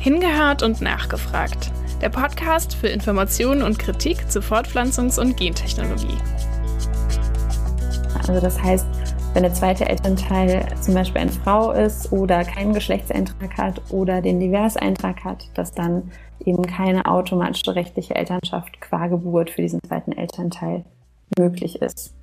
Hingehört und nachgefragt. Der Podcast für Informationen und Kritik zu Fortpflanzungs- und Gentechnologie. Also das heißt, wenn der zweite Elternteil zum Beispiel eine Frau ist oder keinen Geschlechtseintrag hat oder den Diverseintrag hat, dass dann eben keine automatische rechtliche Elternschaft qua Geburt für diesen zweiten Elternteil möglich ist.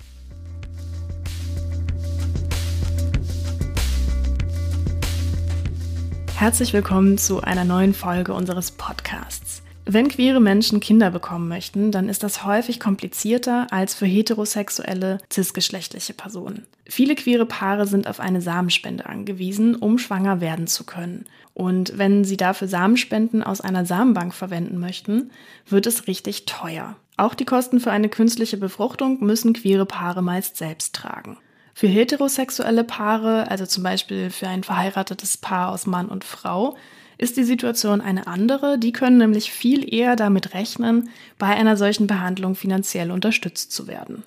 Herzlich willkommen zu einer neuen Folge unseres Podcasts. Wenn queere Menschen Kinder bekommen möchten, dann ist das häufig komplizierter als für heterosexuelle, cisgeschlechtliche Personen. Viele queere Paare sind auf eine Samenspende angewiesen, um schwanger werden zu können. Und wenn sie dafür Samenspenden aus einer Samenbank verwenden möchten, wird es richtig teuer. Auch die Kosten für eine künstliche Befruchtung müssen queere Paare meist selbst tragen. Für heterosexuelle Paare, also zum Beispiel für ein verheiratetes Paar aus Mann und Frau, ist die Situation eine andere. Die können nämlich viel eher damit rechnen, bei einer solchen Behandlung finanziell unterstützt zu werden.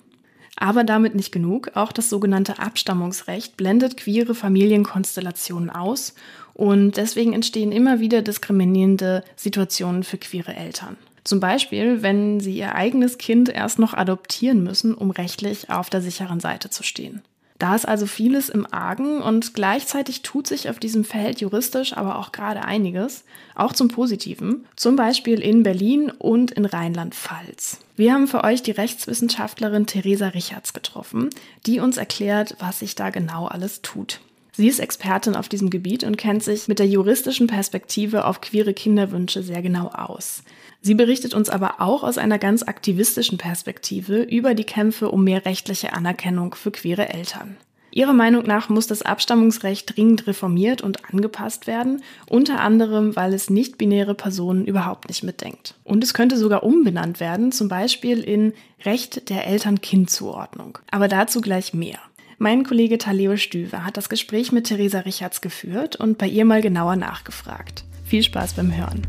Aber damit nicht genug. Auch das sogenannte Abstammungsrecht blendet queere Familienkonstellationen aus und deswegen entstehen immer wieder diskriminierende Situationen für queere Eltern. Zum Beispiel, wenn sie ihr eigenes Kind erst noch adoptieren müssen, um rechtlich auf der sicheren Seite zu stehen. Da ist also vieles im Argen und gleichzeitig tut sich auf diesem Feld juristisch aber auch gerade einiges, auch zum Positiven, zum Beispiel in Berlin und in Rheinland-Pfalz. Wir haben für euch die Rechtswissenschaftlerin Theresa Richards getroffen, die uns erklärt, was sich da genau alles tut. Sie ist Expertin auf diesem Gebiet und kennt sich mit der juristischen Perspektive auf queere Kinderwünsche sehr genau aus. Sie berichtet uns aber auch aus einer ganz aktivistischen Perspektive über die Kämpfe um mehr rechtliche Anerkennung für queere Eltern. Ihrer Meinung nach muss das Abstammungsrecht dringend reformiert und angepasst werden, unter anderem, weil es nicht-binäre Personen überhaupt nicht mitdenkt. Und es könnte sogar umbenannt werden, zum Beispiel in Recht der Eltern-Kind-Zuordnung. Aber dazu gleich mehr. Mein Kollege Taleo Stüwe hat das Gespräch mit Theresa Richards geführt und bei ihr mal genauer nachgefragt. Viel Spaß beim Hören.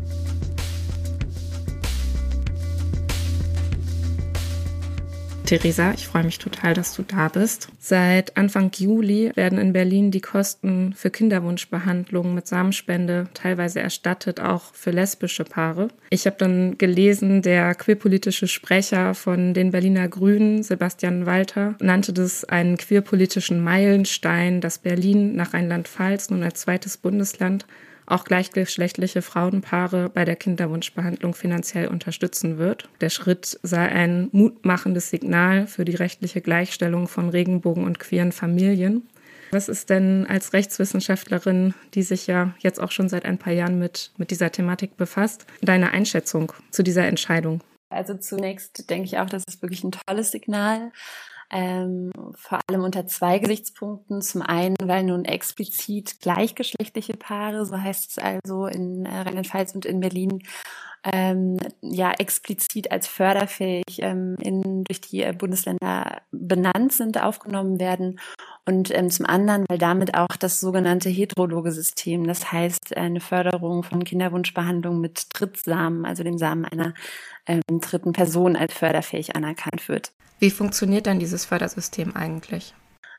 Theresa, ich freue mich total, dass du da bist. Seit Anfang Juli werden in Berlin die Kosten für Kinderwunschbehandlungen mit Samenspende teilweise erstattet, auch für lesbische Paare. Ich habe dann gelesen, der queerpolitische Sprecher von den Berliner Grünen, Sebastian Walter, nannte das einen queerpolitischen Meilenstein, dass Berlin nach Rheinland-Pfalz nun als zweites Bundesland auch gleichgeschlechtliche Frauenpaare bei der Kinderwunschbehandlung finanziell unterstützen wird. Der Schritt sei ein mutmachendes Signal für die rechtliche Gleichstellung von Regenbogen und queeren Familien. Was ist denn als Rechtswissenschaftlerin, die sich ja jetzt auch schon seit ein paar Jahren mit, mit dieser Thematik befasst, deine Einschätzung zu dieser Entscheidung? Also zunächst denke ich auch, das ist wirklich ein tolles Signal ähm, vor allem unter zwei Gesichtspunkten. Zum einen, weil nun explizit gleichgeschlechtliche Paare, so heißt es also in äh, Rheinland-Pfalz und in Berlin, ähm, ja explizit als förderfähig ähm, in, durch die äh, Bundesländer benannt sind, aufgenommen werden. Und ähm, zum anderen, weil damit auch das sogenannte heterologe System, das heißt eine Förderung von Kinderwunschbehandlung mit Drittsamen, also dem Samen einer ähm, dritten Person als förderfähig anerkannt wird. Wie funktioniert dann dieses Fördersystem eigentlich?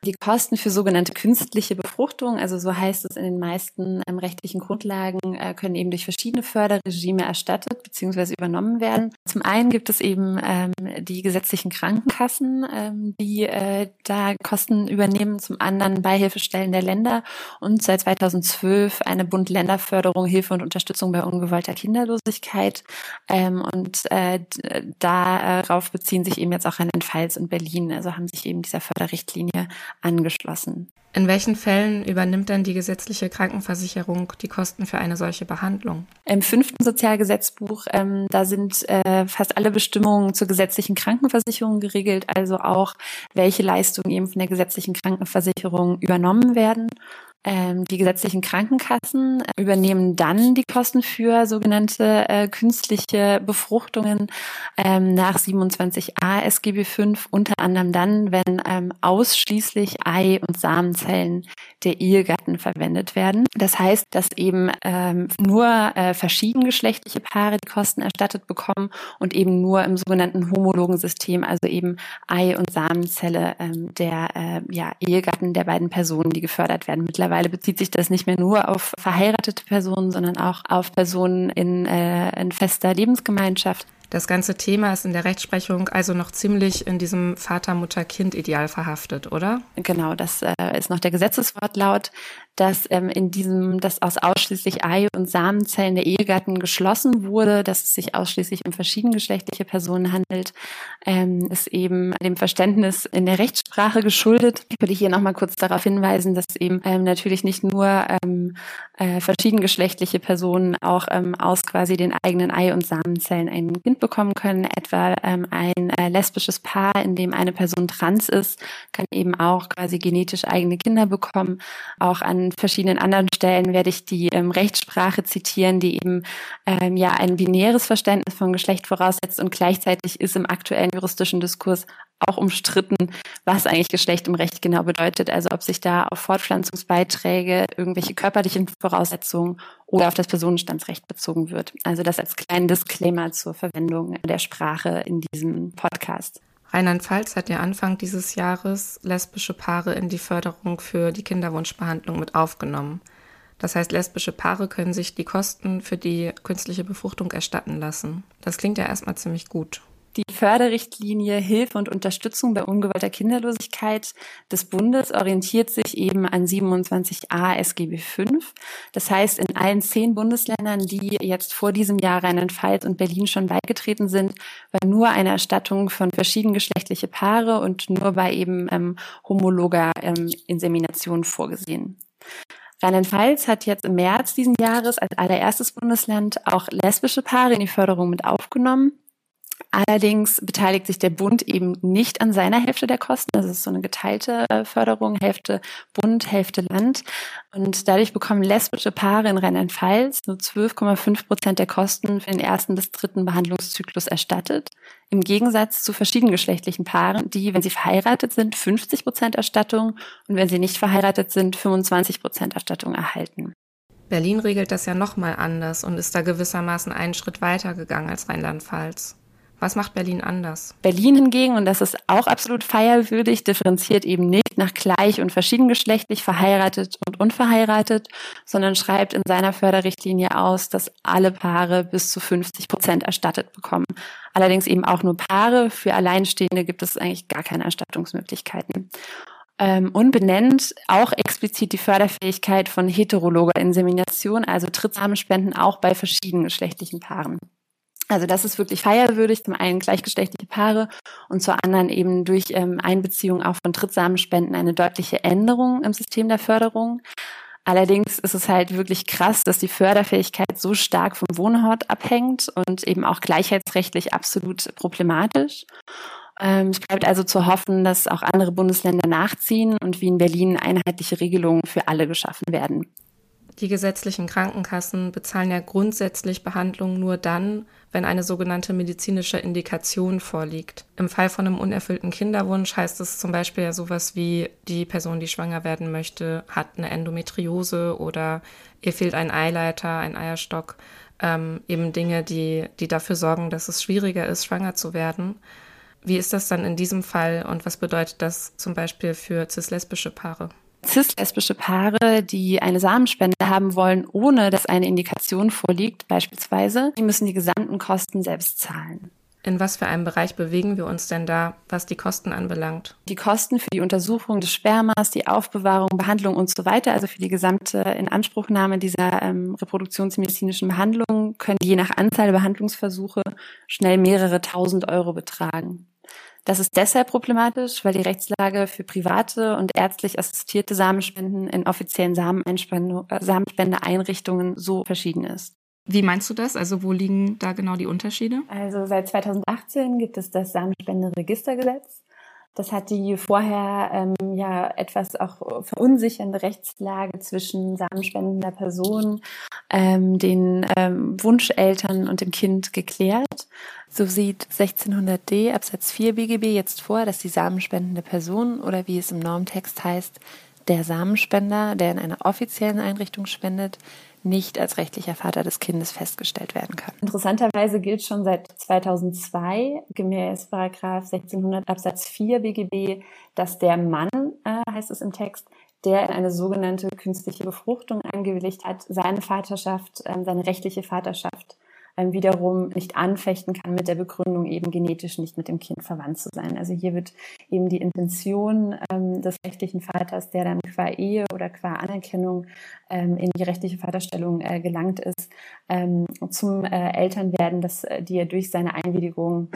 Die Kosten für sogenannte künstliche Befruchtung, also so heißt es in den meisten ähm, rechtlichen Grundlagen, äh, können eben durch verschiedene Förderregime erstattet bzw. übernommen werden. Zum einen gibt es eben ähm, die gesetzlichen Krankenkassen, ähm, die äh, da Kosten übernehmen, zum anderen Beihilfestellen der Länder und seit 2012 eine Bund-Länder-Förderung, Hilfe und Unterstützung bei ungewollter Kinderlosigkeit. Ähm, und äh, darauf beziehen sich eben jetzt auch Rheinland-Pfalz und Berlin, also haben sich eben dieser Förderrichtlinie angeschlossen. In welchen Fällen übernimmt dann die gesetzliche Krankenversicherung die Kosten für eine solche Behandlung? Im fünften Sozialgesetzbuch, ähm, da sind äh, fast alle Bestimmungen zur gesetzlichen Krankenversicherung geregelt, also auch welche Leistungen eben von der gesetzlichen Krankenversicherung übernommen werden. Ähm, die gesetzlichen Krankenkassen übernehmen dann die Kosten für sogenannte äh, künstliche Befruchtungen ähm, nach 27a SGB V, unter anderem dann, wenn ähm, ausschließlich Ei- und Samenzellen der Ehegatten verwendet werden. Das heißt, dass eben ähm, nur äh, verschiedengeschlechtliche Paare die Kosten erstattet bekommen und eben nur im sogenannten homologen System, also eben Ei- und Samenzelle ähm, der äh, ja, Ehegatten der beiden Personen, die gefördert werden. Mittlerweile mittlerweile bezieht sich das nicht mehr nur auf verheiratete Personen, sondern auch auf Personen in, äh, in fester Lebensgemeinschaft. Das ganze Thema ist in der Rechtsprechung also noch ziemlich in diesem Vater-Mutter-Kind-Ideal verhaftet, oder? Genau, das äh, ist noch der Gesetzeswortlaut dass ähm, in diesem, dass aus ausschließlich Ei- und Samenzellen der Ehegatten geschlossen wurde, dass es sich ausschließlich um verschiedengeschlechtliche Personen handelt, ähm, ist eben dem Verständnis in der Rechtssprache geschuldet. Ich würde hier nochmal kurz darauf hinweisen, dass eben ähm, natürlich nicht nur ähm, äh, verschiedengeschlechtliche Personen auch ähm, aus quasi den eigenen Ei- und Samenzellen ein Kind bekommen können. Etwa ähm, ein äh, lesbisches Paar, in dem eine Person trans ist, kann eben auch quasi genetisch eigene Kinder bekommen. Auch an verschiedenen anderen Stellen werde ich die ähm, Rechtssprache zitieren, die eben ähm, ja ein binäres Verständnis von Geschlecht voraussetzt und gleichzeitig ist im aktuellen juristischen Diskurs auch umstritten, was eigentlich Geschlecht im Recht genau bedeutet. Also ob sich da auf Fortpflanzungsbeiträge, irgendwelche körperlichen Voraussetzungen oder auf das Personenstandsrecht bezogen wird. Also das als kleinen Disclaimer zur Verwendung der Sprache in diesem Podcast. Rheinland-Pfalz hat ja Anfang dieses Jahres lesbische Paare in die Förderung für die Kinderwunschbehandlung mit aufgenommen. Das heißt, lesbische Paare können sich die Kosten für die künstliche Befruchtung erstatten lassen. Das klingt ja erstmal ziemlich gut. Die Förderrichtlinie Hilfe und Unterstützung bei ungewollter Kinderlosigkeit des Bundes orientiert sich eben an 27a SGB V. Das heißt, in allen zehn Bundesländern, die jetzt vor diesem Jahr Rheinland-Pfalz und Berlin schon beigetreten sind, war nur eine Erstattung von verschiedengeschlechtliche Paare und nur bei eben ähm, homologer ähm, Insemination vorgesehen. Rheinland-Pfalz hat jetzt im März diesen Jahres als allererstes Bundesland auch lesbische Paare in die Förderung mit aufgenommen. Allerdings beteiligt sich der Bund eben nicht an seiner Hälfte der Kosten. Das ist so eine geteilte äh, Förderung, Hälfte Bund, Hälfte Land. Und dadurch bekommen lesbische Paare in Rheinland-Pfalz nur 12,5 Prozent der Kosten für den ersten bis dritten Behandlungszyklus erstattet. Im Gegensatz zu verschiedengeschlechtlichen Paaren, die, wenn sie verheiratet sind, 50 Prozent Erstattung und wenn sie nicht verheiratet sind, 25 Prozent Erstattung erhalten. Berlin regelt das ja nochmal anders und ist da gewissermaßen einen Schritt weiter gegangen als Rheinland-Pfalz. Was macht Berlin anders? Berlin hingegen, und das ist auch absolut feierwürdig, differenziert eben nicht nach gleich und verschiedengeschlechtlich verheiratet und unverheiratet, sondern schreibt in seiner Förderrichtlinie aus, dass alle Paare bis zu 50 Prozent erstattet bekommen. Allerdings eben auch nur Paare. Für Alleinstehende gibt es eigentlich gar keine Erstattungsmöglichkeiten. Ähm, und benennt auch explizit die Förderfähigkeit von heterologer Insemination, also Trittsamenspenden auch bei verschiedengeschlechtlichen Paaren. Also das ist wirklich feierwürdig, zum einen gleichgeschlechtliche Paare und zur anderen eben durch ähm, Einbeziehung auch von Trittsamenspenden eine deutliche Änderung im System der Förderung. Allerdings ist es halt wirklich krass, dass die Förderfähigkeit so stark vom Wohnort abhängt und eben auch gleichheitsrechtlich absolut problematisch. Ähm, es bleibt also zu hoffen, dass auch andere Bundesländer nachziehen und wie in Berlin einheitliche Regelungen für alle geschaffen werden. Die gesetzlichen Krankenkassen bezahlen ja grundsätzlich Behandlungen nur dann, wenn eine sogenannte medizinische Indikation vorliegt. Im Fall von einem unerfüllten Kinderwunsch heißt es zum Beispiel ja sowas wie, die Person, die schwanger werden möchte, hat eine Endometriose oder ihr fehlt ein Eileiter, ein Eierstock. Ähm, eben Dinge, die, die dafür sorgen, dass es schwieriger ist, schwanger zu werden. Wie ist das dann in diesem Fall und was bedeutet das zum Beispiel für cis-lesbische Paare? Cis-lesbische Paare, die eine Samenspende haben wollen, ohne dass eine Indikation vorliegt, beispielsweise, die müssen die gesamten Kosten selbst zahlen. In was für einem Bereich bewegen wir uns denn da, was die Kosten anbelangt? Die Kosten für die Untersuchung des Spermas, die Aufbewahrung, Behandlung und so weiter, also für die gesamte Inanspruchnahme dieser ähm, reproduktionsmedizinischen Behandlung, können je nach Anzahl der Behandlungsversuche schnell mehrere tausend Euro betragen. Das ist deshalb problematisch, weil die Rechtslage für private und ärztlich assistierte Samenspenden in offiziellen äh, Samenspendeeinrichtungen so verschieden ist. Wie meinst du das? Also wo liegen da genau die Unterschiede? Also seit 2018 gibt es das Samenspenderegistergesetz. Das hat die vorher ähm, ja etwas auch verunsichernde Rechtslage zwischen samenspendender Person, ähm, den ähm, Wunscheltern und dem Kind geklärt. So sieht 1600d Absatz 4 BGB jetzt vor, dass die samenspendende Person oder wie es im Normtext heißt, der Samenspender, der in einer offiziellen Einrichtung spendet, nicht als rechtlicher Vater des Kindes festgestellt werden kann. Interessanterweise gilt schon seit 2002 gemäß Paragraph 1600 Absatz 4 BGB, dass der Mann, äh, heißt es im Text, der in eine sogenannte künstliche Befruchtung eingewilligt hat, seine Vaterschaft, ähm, seine rechtliche Vaterschaft ähm, wiederum nicht anfechten kann mit der Begründung, eben genetisch nicht mit dem Kind verwandt zu sein. Also hier wird eben die Intention ähm, des rechtlichen Vaters, der dann qua Ehe oder qua Anerkennung ähm, in die rechtliche Vaterstellung äh, gelangt ist, ähm, zum äh, Elternwerden, dass äh, die er durch seine Einwilligung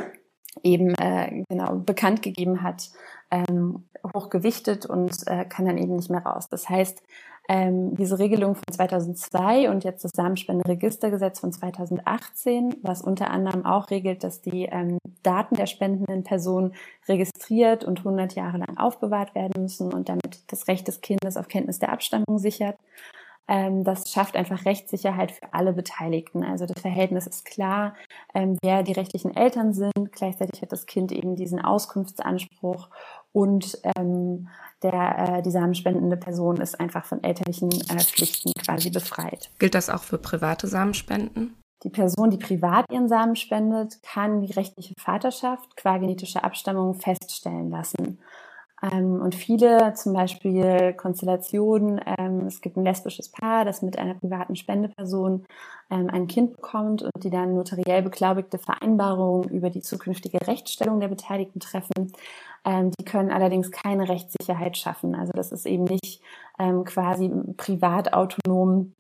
eben äh, genau bekannt gegeben hat, ähm, hochgewichtet und äh, kann dann eben nicht mehr raus. Das heißt, ähm, diese Regelung von 2002 und jetzt das Samenspenderegistergesetz von 2018, was unter anderem auch regelt, dass die ähm, Daten der spendenden Person registriert und 100 Jahre lang aufbewahrt werden müssen und damit das Recht des Kindes auf Kenntnis der Abstammung sichert. Ähm, das schafft einfach Rechtssicherheit für alle Beteiligten. Also das Verhältnis ist klar, ähm, wer die rechtlichen Eltern sind. Gleichzeitig hat das Kind eben diesen Auskunftsanspruch und ähm, der, äh, die samenspendende Person ist einfach von elterlichen äh, Pflichten quasi befreit. Gilt das auch für private Samenspenden? Die Person, die privat ihren Samen spendet, kann die rechtliche Vaterschaft qua genetischer Abstammung feststellen lassen. Ähm, und viele, zum Beispiel Konstellationen, ähm, es gibt ein lesbisches Paar, das mit einer privaten Spendeperson ähm, ein Kind bekommt und die dann notariell beglaubigte Vereinbarungen über die zukünftige Rechtsstellung der Beteiligten treffen. Ähm, die können allerdings keine Rechtssicherheit schaffen. Also das ist eben nicht ähm, quasi privat autonom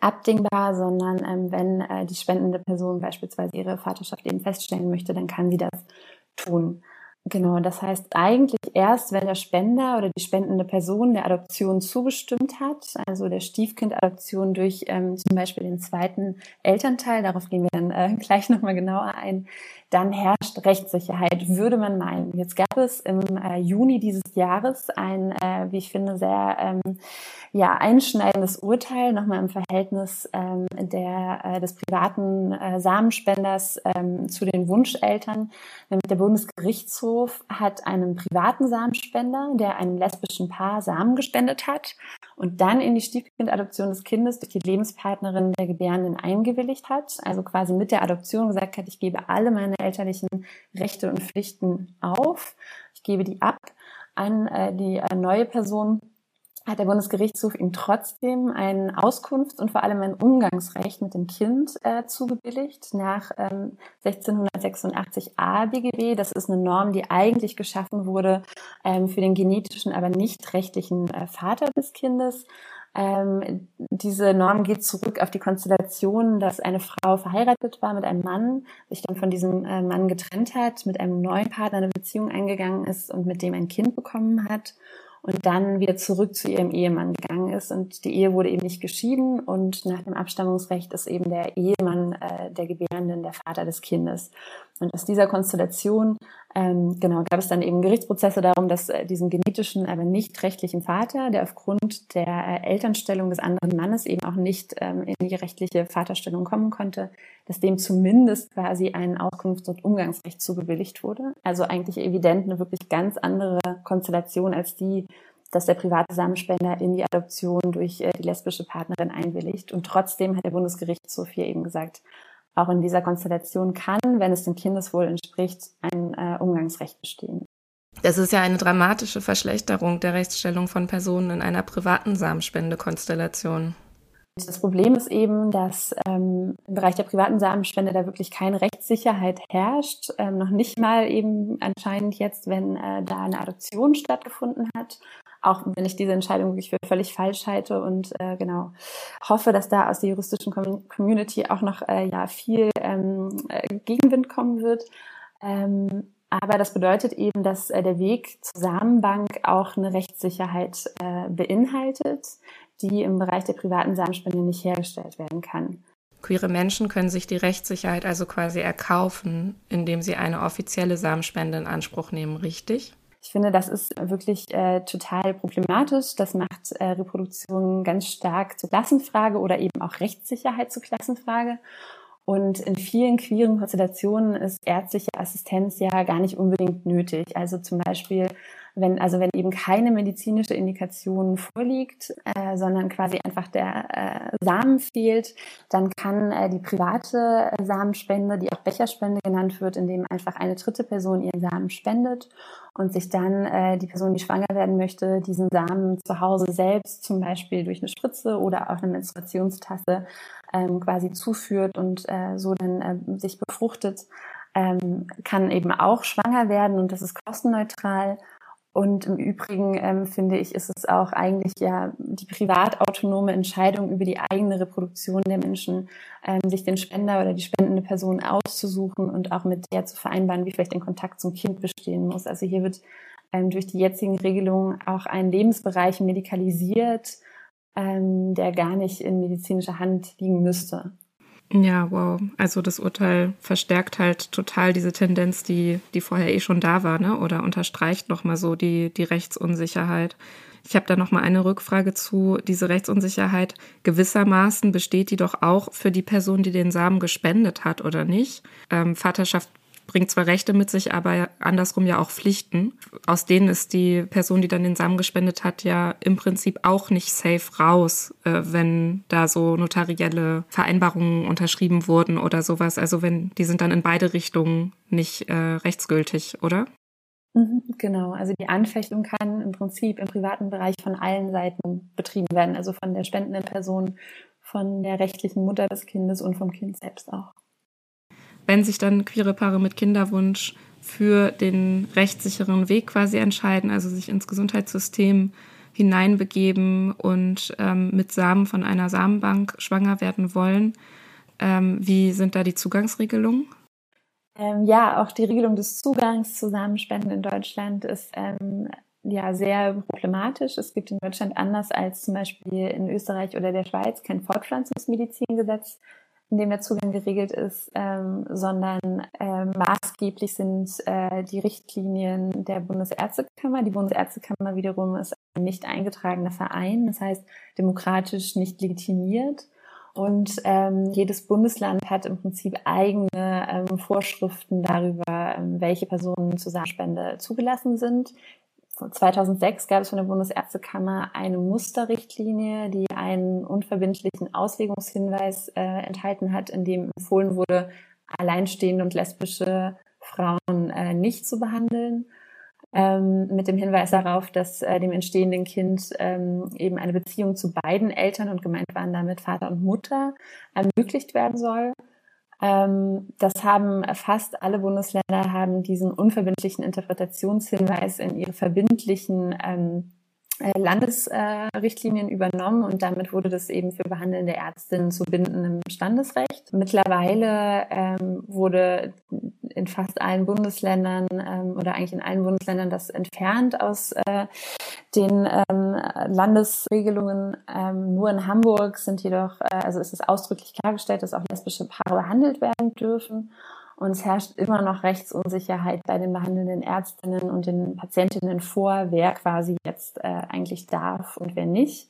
abdingbar, sondern ähm, wenn äh, die spendende Person beispielsweise ihre Vaterschaft eben feststellen möchte, dann kann sie das tun. Genau, das heißt eigentlich erst, wenn der Spender oder die spendende Person der Adoption zugestimmt hat, also der Stiefkindadoption durch ähm, zum Beispiel den zweiten Elternteil, darauf gehen wir dann äh, gleich nochmal genauer ein, dann herrscht Rechtssicherheit, würde man meinen. Jetzt gab es im äh, Juni dieses Jahres ein, äh, wie ich finde, sehr ähm, ja, einschneidendes Urteil nochmal im Verhältnis ähm, der, äh, des privaten äh, Samenspenders ähm, zu den Wunscheltern. Nämlich der Bundesgerichtshof hat einen privaten Samenspender, der einem lesbischen Paar Samen gespendet hat und dann in die Stiefkindadoption des Kindes durch die Lebenspartnerin der Gebärenden eingewilligt hat. Also quasi mit der Adoption gesagt hat, ich gebe alle meine elterlichen Rechte und Pflichten auf. Ich gebe die ab an äh, die äh, neue Person hat der Bundesgerichtshof ihm trotzdem ein Auskunfts- und vor allem ein Umgangsrecht mit dem Kind äh, zugebilligt nach ähm, 1686a BGB. Das ist eine Norm, die eigentlich geschaffen wurde ähm, für den genetischen, aber nicht rechtlichen äh, Vater des Kindes. Ähm, diese Norm geht zurück auf die Konstellation, dass eine Frau verheiratet war mit einem Mann, sich dann von diesem äh, Mann getrennt hat, mit einem neuen Partner eine Beziehung eingegangen ist und mit dem ein Kind bekommen hat und dann wieder zurück zu ihrem Ehemann gegangen ist. Und die Ehe wurde eben nicht geschieden und nach dem Abstammungsrecht ist eben der Ehemann äh, der Gebärenden der Vater des Kindes. Und aus dieser Konstellation ähm, genau gab es dann eben Gerichtsprozesse darum, dass äh, diesen genetischen, aber nicht rechtlichen Vater, der aufgrund der äh, Elternstellung des anderen Mannes eben auch nicht ähm, in die rechtliche Vaterstellung kommen konnte, dass dem zumindest quasi ein Auskunfts- und Umgangsrecht zugebilligt wurde. Also eigentlich evident eine wirklich ganz andere Konstellation als die, dass der private Samenspender in die Adoption durch äh, die lesbische Partnerin einwilligt. Und trotzdem hat der Bundesgerichtshof hier eben gesagt, auch in dieser Konstellation kann, wenn es dem Kindeswohl entspricht, ein äh, Umgangsrecht bestehen. Das ist ja eine dramatische Verschlechterung der Rechtsstellung von Personen in einer privaten Samenspendekonstellation. Das Problem ist eben, dass ähm, im Bereich der privaten Samenspende da wirklich keine Rechtssicherheit herrscht. Ähm, noch nicht mal eben anscheinend jetzt, wenn äh, da eine Adoption stattgefunden hat auch wenn ich diese Entscheidung wirklich für völlig falsch halte und äh, genau hoffe, dass da aus der juristischen Community auch noch äh, ja viel ähm, äh, Gegenwind kommen wird. Ähm, aber das bedeutet eben, dass äh, der Weg zur Samenbank auch eine Rechtssicherheit äh, beinhaltet, die im Bereich der privaten Samenspende nicht hergestellt werden kann. Queere Menschen können sich die Rechtssicherheit also quasi erkaufen, indem sie eine offizielle Samenspende in Anspruch nehmen, richtig? Ich finde, das ist wirklich äh, total problematisch. Das macht äh, Reproduktion ganz stark zur Klassenfrage oder eben auch Rechtssicherheit zur Klassenfrage. Und in vielen queeren Konstellationen ist ärztliche Assistenz ja gar nicht unbedingt nötig. Also zum Beispiel wenn, also wenn eben keine medizinische Indikation vorliegt, äh, sondern quasi einfach der äh, Samen fehlt, dann kann äh, die private Samenspende, die auch Becherspende genannt wird, indem einfach eine dritte Person ihren Samen spendet und sich dann äh, die Person, die schwanger werden möchte, diesen Samen zu Hause selbst, zum Beispiel durch eine Spritze oder auch eine Menstruationstasse, ähm, quasi zuführt und äh, so dann äh, sich befruchtet, ähm, kann eben auch schwanger werden und das ist kostenneutral. Und im Übrigen ähm, finde ich, ist es auch eigentlich ja die privatautonome Entscheidung über die eigene Reproduktion der Menschen, ähm, sich den Spender oder die spendende Person auszusuchen und auch mit der zu vereinbaren, wie vielleicht ein Kontakt zum Kind bestehen muss. Also hier wird ähm, durch die jetzigen Regelungen auch ein Lebensbereich medikalisiert, ähm, der gar nicht in medizinischer Hand liegen müsste. Ja, wow. Also das Urteil verstärkt halt total diese Tendenz, die, die vorher eh schon da war, ne? Oder unterstreicht nochmal so die, die Rechtsunsicherheit. Ich habe da nochmal eine Rückfrage zu. Diese Rechtsunsicherheit gewissermaßen besteht die doch auch für die Person, die den Samen gespendet hat, oder nicht? Ähm, Vaterschaft bringt zwar Rechte mit sich, aber andersrum ja auch Pflichten. Aus denen ist die Person, die dann den Samen gespendet hat, ja im Prinzip auch nicht safe raus, äh, wenn da so notarielle Vereinbarungen unterschrieben wurden oder sowas. Also wenn die sind dann in beide Richtungen nicht äh, rechtsgültig, oder? Mhm, genau, also die Anfechtung kann im Prinzip im privaten Bereich von allen Seiten betrieben werden, also von der spendenden Person, von der rechtlichen Mutter des Kindes und vom Kind selbst auch wenn sich dann queere Paare mit Kinderwunsch für den rechtssicheren Weg quasi entscheiden, also sich ins Gesundheitssystem hineinbegeben und ähm, mit Samen von einer Samenbank schwanger werden wollen. Ähm, wie sind da die Zugangsregelungen? Ähm, ja, auch die Regelung des Zugangs zu Samenspenden in Deutschland ist ähm, ja sehr problematisch. Es gibt in Deutschland anders als zum Beispiel in Österreich oder der Schweiz kein Fortpflanzungsmedizingesetz, in dem der Zugang geregelt ist, ähm, sondern äh, maßgeblich sind äh, die Richtlinien der Bundesärztekammer. Die Bundesärztekammer wiederum ist ein nicht eingetragener Verein, das heißt demokratisch nicht legitimiert. Und ähm, jedes Bundesland hat im Prinzip eigene ähm, Vorschriften darüber, ähm, welche Personen zur Samenspende zugelassen sind. 2006 gab es von der Bundesärztekammer eine Musterrichtlinie, die einen unverbindlichen Auslegungshinweis äh, enthalten hat, in dem empfohlen wurde, alleinstehende und lesbische Frauen äh, nicht zu behandeln. Ähm, mit dem Hinweis darauf, dass äh, dem entstehenden Kind ähm, eben eine Beziehung zu beiden Eltern und gemeint waren damit Vater und Mutter ermöglicht werden soll. Ähm, das haben fast alle Bundesländer haben diesen unverbindlichen Interpretationshinweis in ihre verbindlichen äh, Landesrichtlinien übernommen und damit wurde das eben für behandelnde Ärztinnen zu bindendem Standesrecht. Mittlerweile ähm, wurde in fast allen Bundesländern ähm, oder eigentlich in allen Bundesländern das entfernt aus äh, den ähm, Landesregelungen. Ähm, nur in Hamburg sind jedoch, äh, also ist es ausdrücklich klargestellt, dass auch lesbische Paare behandelt werden dürfen. Und es herrscht immer noch Rechtsunsicherheit bei den behandelnden Ärztinnen und den Patientinnen vor, wer quasi jetzt äh, eigentlich darf und wer nicht.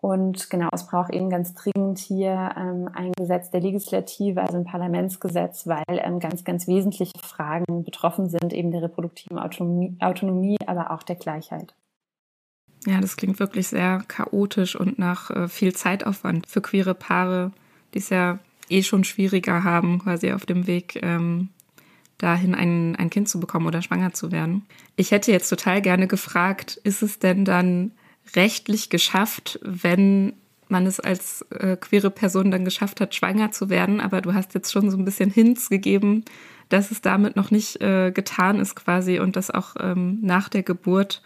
Und genau, es braucht eben ganz dringend hier ähm, ein Gesetz der Legislative, also ein Parlamentsgesetz, weil ähm, ganz, ganz wesentliche Fragen betroffen sind, eben der reproduktiven Autonomie, Autonomie aber auch der Gleichheit. Ja, das klingt wirklich sehr chaotisch und nach äh, viel Zeitaufwand für queere Paare, die es ja eh schon schwieriger haben, quasi auf dem Weg ähm, dahin ein, ein Kind zu bekommen oder schwanger zu werden. Ich hätte jetzt total gerne gefragt, ist es denn dann rechtlich geschafft, wenn man es als äh, queere Person dann geschafft hat, schwanger zu werden, aber du hast jetzt schon so ein bisschen Hints gegeben, dass es damit noch nicht äh, getan ist quasi und dass auch ähm, nach der Geburt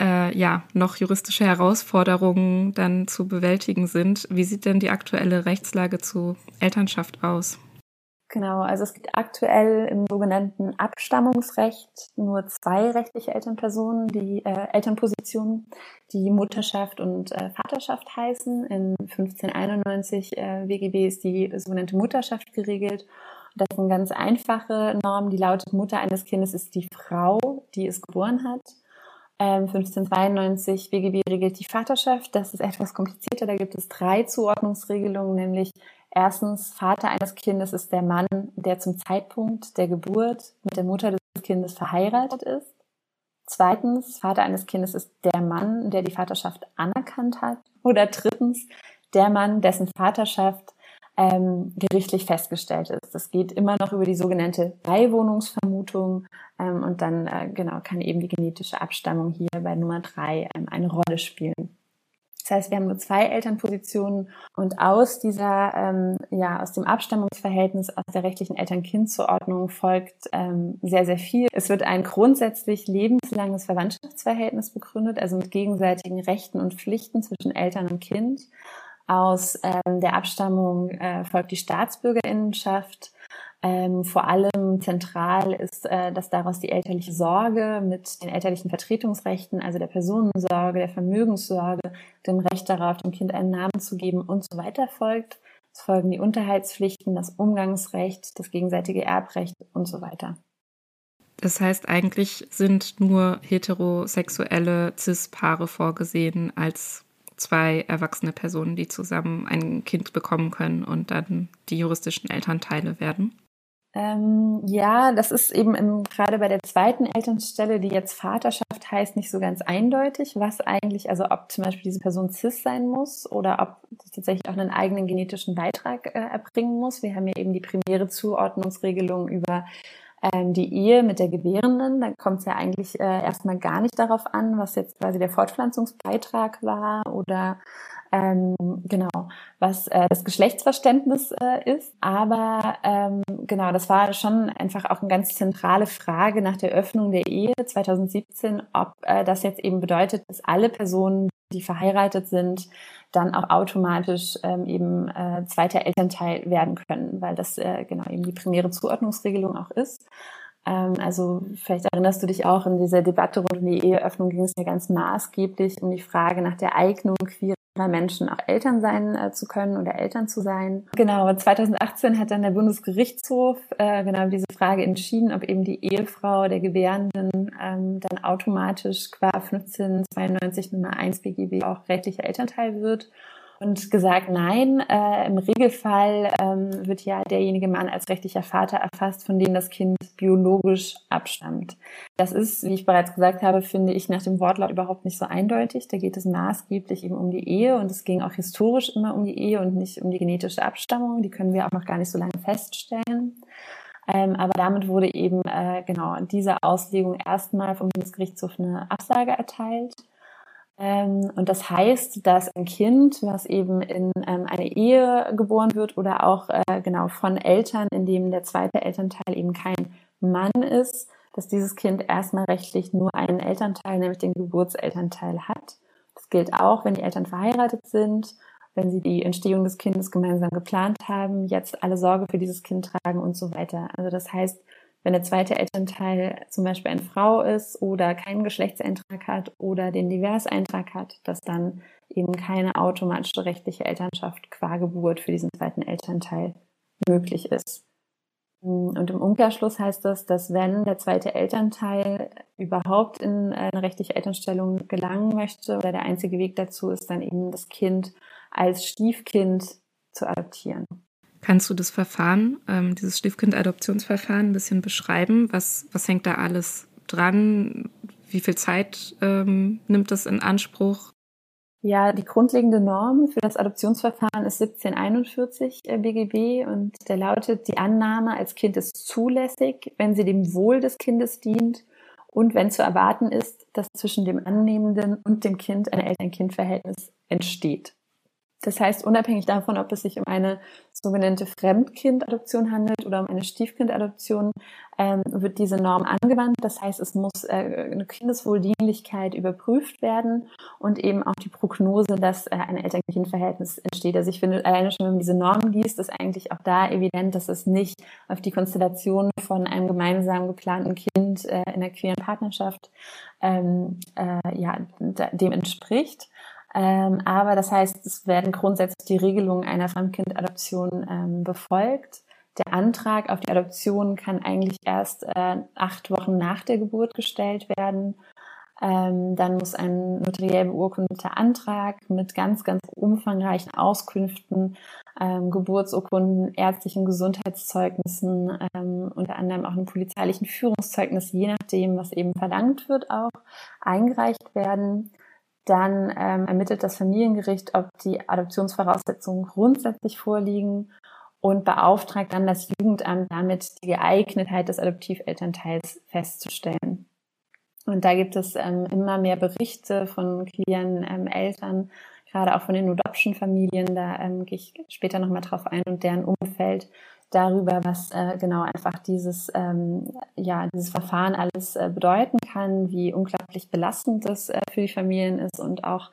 äh, ja noch juristische Herausforderungen dann zu bewältigen sind. Wie sieht denn die aktuelle Rechtslage zu Elternschaft aus? Genau, also es gibt aktuell im sogenannten Abstammungsrecht nur zwei rechtliche Elternpersonen, die äh, Elternpositionen, die Mutterschaft und äh, Vaterschaft heißen. In 1591 äh, WGB ist die sogenannte Mutterschaft geregelt. Das ist eine ganz einfache Norm, die lautet, Mutter eines Kindes ist die Frau, die es geboren hat. 1592 ähm, BGB regelt die Vaterschaft. Das ist etwas komplizierter. Da gibt es drei Zuordnungsregelungen, nämlich erstens, Vater eines Kindes ist der Mann, der zum Zeitpunkt der Geburt mit der Mutter des Kindes verheiratet ist. Zweitens, Vater eines Kindes ist der Mann, der die Vaterschaft anerkannt hat. Oder drittens, der Mann, dessen Vaterschaft ähm, gerichtlich festgestellt ist. Das geht immer noch über die sogenannte Beiwohnungsvermutung ähm, und dann äh, genau kann eben die genetische Abstammung hier bei Nummer drei ähm, eine Rolle spielen. Das heißt, wir haben nur zwei Elternpositionen und aus dieser, ähm, ja, aus dem Abstammungsverhältnis, aus der rechtlichen Eltern-Kind-Zuordnung folgt ähm, sehr, sehr viel. Es wird ein grundsätzlich lebenslanges Verwandtschaftsverhältnis begründet, also mit gegenseitigen Rechten und Pflichten zwischen Eltern und Kind. Aus ähm, der Abstammung äh, folgt die Staatsbürgerinnenschaft. Ähm, vor allem zentral ist, äh, dass daraus die elterliche Sorge mit den elterlichen Vertretungsrechten, also der Personensorge, der Vermögenssorge, dem Recht darauf, dem Kind einen Namen zu geben und so weiter folgt. Es folgen die Unterhaltspflichten, das Umgangsrecht, das gegenseitige Erbrecht und so weiter. Das heißt, eigentlich sind nur heterosexuelle Cis-Paare vorgesehen als zwei erwachsene Personen, die zusammen ein Kind bekommen können und dann die juristischen Elternteile werden? Ähm, ja, das ist eben im, gerade bei der zweiten Elternstelle, die jetzt Vaterschaft heißt, nicht so ganz eindeutig, was eigentlich, also ob zum Beispiel diese Person cis sein muss oder ob das tatsächlich auch einen eigenen genetischen Beitrag äh, erbringen muss. Wir haben ja eben die primäre Zuordnungsregelung über ähm, die Ehe mit der Gebärenden, da kommt es ja eigentlich äh, erstmal gar nicht darauf an, was jetzt quasi der Fortpflanzungsbeitrag war oder ähm, genau, was äh, das Geschlechtsverständnis äh, ist. Aber ähm, genau, das war schon einfach auch eine ganz zentrale Frage nach der Öffnung der Ehe 2017, ob äh, das jetzt eben bedeutet, dass alle Personen, die verheiratet sind, dann auch automatisch ähm, eben äh, zweiter Elternteil werden können, weil das äh, genau eben die primäre Zuordnungsregelung auch ist. Ähm, also vielleicht erinnerst du dich auch in dieser Debatte rund um die Eheöffnung ging es ja ganz maßgeblich um die Frage nach der Eignung queerer Menschen auch Eltern sein äh, zu können oder Eltern zu sein. Genau, 2018 hat dann der Bundesgerichtshof äh, genau diese Frage entschieden, ob eben die Ehefrau der Gebärenden ähm, dann automatisch qua 1592 Nummer 1 BGB auch rechtlicher Elternteil wird und gesagt, nein, äh, im Regelfall ähm, wird ja derjenige Mann als rechtlicher Vater erfasst, von dem das Kind biologisch abstammt. Das ist, wie ich bereits gesagt habe, finde ich nach dem Wortlaut überhaupt nicht so eindeutig. Da geht es maßgeblich eben um die Ehe und es ging auch historisch immer um die Ehe und nicht um die genetische Abstammung. Die können wir auch noch gar nicht so lange feststellen. Ähm, aber damit wurde eben äh, genau diese Auslegung erstmal vom Bundesgerichtshof eine Absage erteilt. Ähm, und das heißt, dass ein Kind, was eben in ähm, eine Ehe geboren wird oder auch äh, genau von Eltern, in dem der zweite Elternteil eben kein Mann ist, dass dieses Kind erstmal rechtlich nur einen Elternteil, nämlich den Geburtselternteil hat. Das gilt auch, wenn die Eltern verheiratet sind, wenn sie die Entstehung des Kindes gemeinsam geplant haben, jetzt alle Sorge für dieses Kind tragen und so weiter. Also das heißt, wenn der zweite Elternteil zum Beispiel eine Frau ist oder keinen Geschlechtseintrag hat oder den Diverseintrag hat, dass dann eben keine automatische rechtliche Elternschaft qua Geburt für diesen zweiten Elternteil möglich ist. Und im Umkehrschluss heißt das, dass wenn der zweite Elternteil überhaupt in eine rechtliche Elternstellung gelangen möchte oder der einzige Weg dazu ist, dann eben das Kind als Stiefkind zu adoptieren. Kannst du das Verfahren, ähm, dieses Stiefkind-Adoptionsverfahren ein bisschen beschreiben? Was, was hängt da alles dran? Wie viel Zeit ähm, nimmt das in Anspruch? Ja, die grundlegende Norm für das Adoptionsverfahren ist 1741 äh, BGB und der lautet, die Annahme als Kind ist zulässig, wenn sie dem Wohl des Kindes dient und wenn zu erwarten ist, dass zwischen dem Annehmenden und dem Kind ein Eltern-Kind-Verhältnis entsteht. Das heißt, unabhängig davon, ob es sich um eine sogenannte Fremdkindadoption handelt oder um eine Stiefkindadoption, ähm, wird diese Norm angewandt. Das heißt, es muss äh, eine Kindeswohldienlichkeit überprüft werden und eben auch die Prognose, dass äh, ein Eltern-Kind-Verhältnis entsteht. Also ich finde, alleine schon, wenn man diese Norm liest, ist eigentlich auch da evident, dass es nicht auf die Konstellation von einem gemeinsam geplanten Kind äh, in einer queeren Partnerschaft ähm, äh, ja, dem entspricht. Ähm, aber das heißt, es werden grundsätzlich die Regelungen einer Fremdkindadoption ähm, befolgt. Der Antrag auf die Adoption kann eigentlich erst äh, acht Wochen nach der Geburt gestellt werden. Ähm, dann muss ein notariell beurkundeter Antrag mit ganz, ganz umfangreichen Auskünften, ähm, Geburtsurkunden, ärztlichen Gesundheitszeugnissen, ähm, unter anderem auch einem polizeilichen Führungszeugnis, je nachdem, was eben verlangt wird, auch eingereicht werden. Dann ähm, ermittelt das Familiengericht, ob die Adoptionsvoraussetzungen grundsätzlich vorliegen und beauftragt dann das Jugendamt damit, die Geeignetheit des Adoptivelternteils festzustellen. Und da gibt es ähm, immer mehr Berichte von queeren ähm, Eltern, gerade auch von den Adoption-Familien, da ähm, gehe ich später nochmal drauf ein und deren Umfeld darüber, was äh, genau einfach dieses, ähm, ja, dieses Verfahren alles äh, bedeuten kann, wie unglaublich belastend es äh, für die Familien ist und auch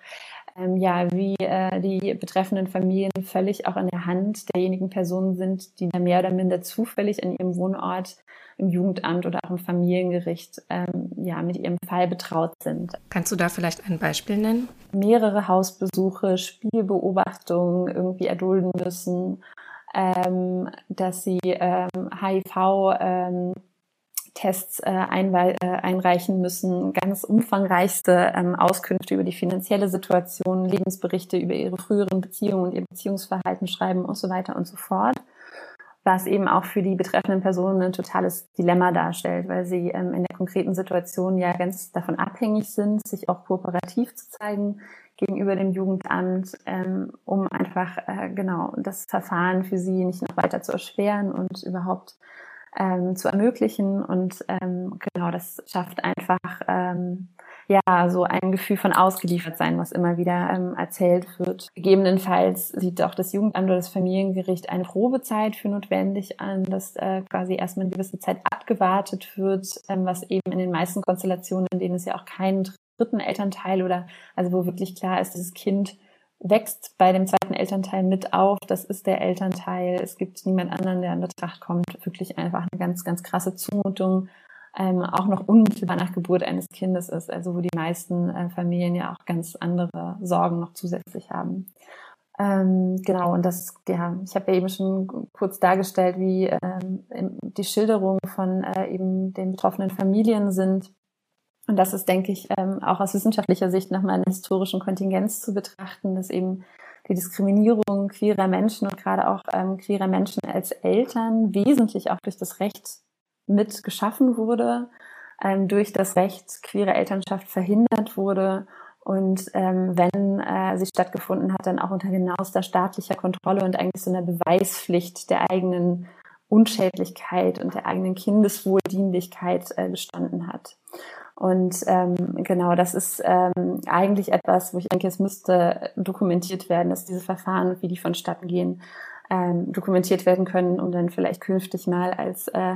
ähm, ja, wie äh, die betreffenden Familien völlig auch in der Hand derjenigen Personen sind, die da mehr oder minder zufällig an ihrem Wohnort im Jugendamt oder auch im Familiengericht ähm, ja, mit ihrem Fall betraut sind. Kannst du da vielleicht ein Beispiel nennen? Mehrere Hausbesuche, Spielbeobachtungen irgendwie erdulden müssen, ähm, dass sie ähm, HIV ähm, Tests äh, äh, einreichen müssen, ganz umfangreichste ähm, Auskünfte über die finanzielle Situation, Lebensberichte über ihre früheren Beziehungen und ihr Beziehungsverhalten schreiben und so weiter und so fort. Was eben auch für die betreffenden Personen ein totales Dilemma darstellt, weil sie ähm, in der konkreten Situation ja ganz davon abhängig sind, sich auch kooperativ zu zeigen gegenüber dem Jugendamt, ähm, um einfach äh, genau das Verfahren für sie nicht noch weiter zu erschweren und überhaupt ähm, zu ermöglichen. Und ähm, genau, das schafft einfach ähm, ja, so ein Gefühl von ausgeliefert sein, was immer wieder ähm, erzählt wird. Gegebenenfalls sieht auch das Jugendamt oder das Familiengericht eine Probezeit für notwendig an, dass äh, quasi erstmal eine gewisse Zeit abgewartet wird, ähm, was eben in den meisten Konstellationen, in denen es ja auch keinen dritten Elternteil oder also wo wirklich klar ist, dieses Kind wächst bei dem zweiten Elternteil mit auf. Das ist der Elternteil. Es gibt niemand anderen, der in Betracht kommt. Wirklich einfach eine ganz, ganz krasse Zumutung ähm, auch noch unmittelbar nach Geburt eines Kindes ist, also wo die meisten äh, Familien ja auch ganz andere Sorgen noch zusätzlich haben. Ähm, genau, und das, ja, ich habe ja eben schon kurz dargestellt, wie ähm, die Schilderungen von äh, eben den betroffenen Familien sind. Und das ist, denke ich, ähm, auch aus wissenschaftlicher Sicht nochmal eine historischen Kontingenz zu betrachten, dass eben die Diskriminierung queerer Menschen und gerade auch ähm, queerer Menschen als Eltern wesentlich auch durch das Recht mit geschaffen wurde, ähm, durch das Recht queere Elternschaft verhindert wurde und ähm, wenn äh, sie stattgefunden hat, dann auch unter genauester staatlicher Kontrolle und eigentlich so einer Beweispflicht der eigenen Unschädlichkeit und der eigenen Kindeswohldienlichkeit äh, gestanden hat. Und ähm, genau, das ist ähm, eigentlich etwas, wo ich denke, es müsste dokumentiert werden, dass diese Verfahren, wie die vonstatten gehen, ähm, dokumentiert werden können, um dann vielleicht künftig mal als äh,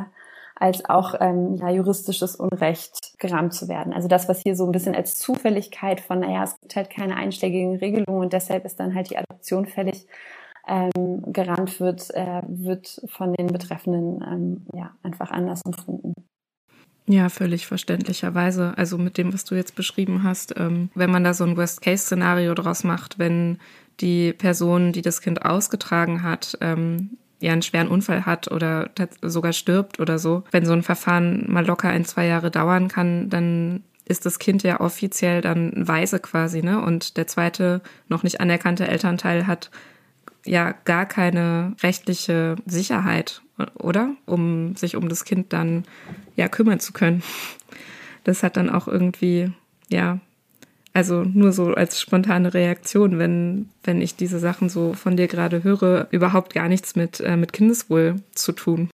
als auch ähm, ja, juristisches Unrecht gerammt zu werden. Also das, was hier so ein bisschen als Zufälligkeit von, naja, es gibt halt keine einschlägigen Regelungen und deshalb ist dann halt die Adoption fällig ähm, gerannt wird, äh, wird von den Betreffenden ähm, ja, einfach anders empfunden. Ja, völlig verständlicherweise. Also mit dem, was du jetzt beschrieben hast, ähm, wenn man da so ein Worst-Case-Szenario draus macht, wenn die Person, die das Kind ausgetragen hat, ähm, ja einen schweren Unfall hat oder sogar stirbt oder so, wenn so ein Verfahren mal locker ein, zwei Jahre dauern kann, dann ist das Kind ja offiziell dann weise quasi, ne? Und der zweite noch nicht anerkannte Elternteil hat ja gar keine rechtliche Sicherheit, oder? Um sich um das Kind dann ja kümmern zu können. Das hat dann auch irgendwie ja also nur so als spontane Reaktion, wenn, wenn ich diese Sachen so von dir gerade höre, überhaupt gar nichts mit, äh, mit Kindeswohl zu tun.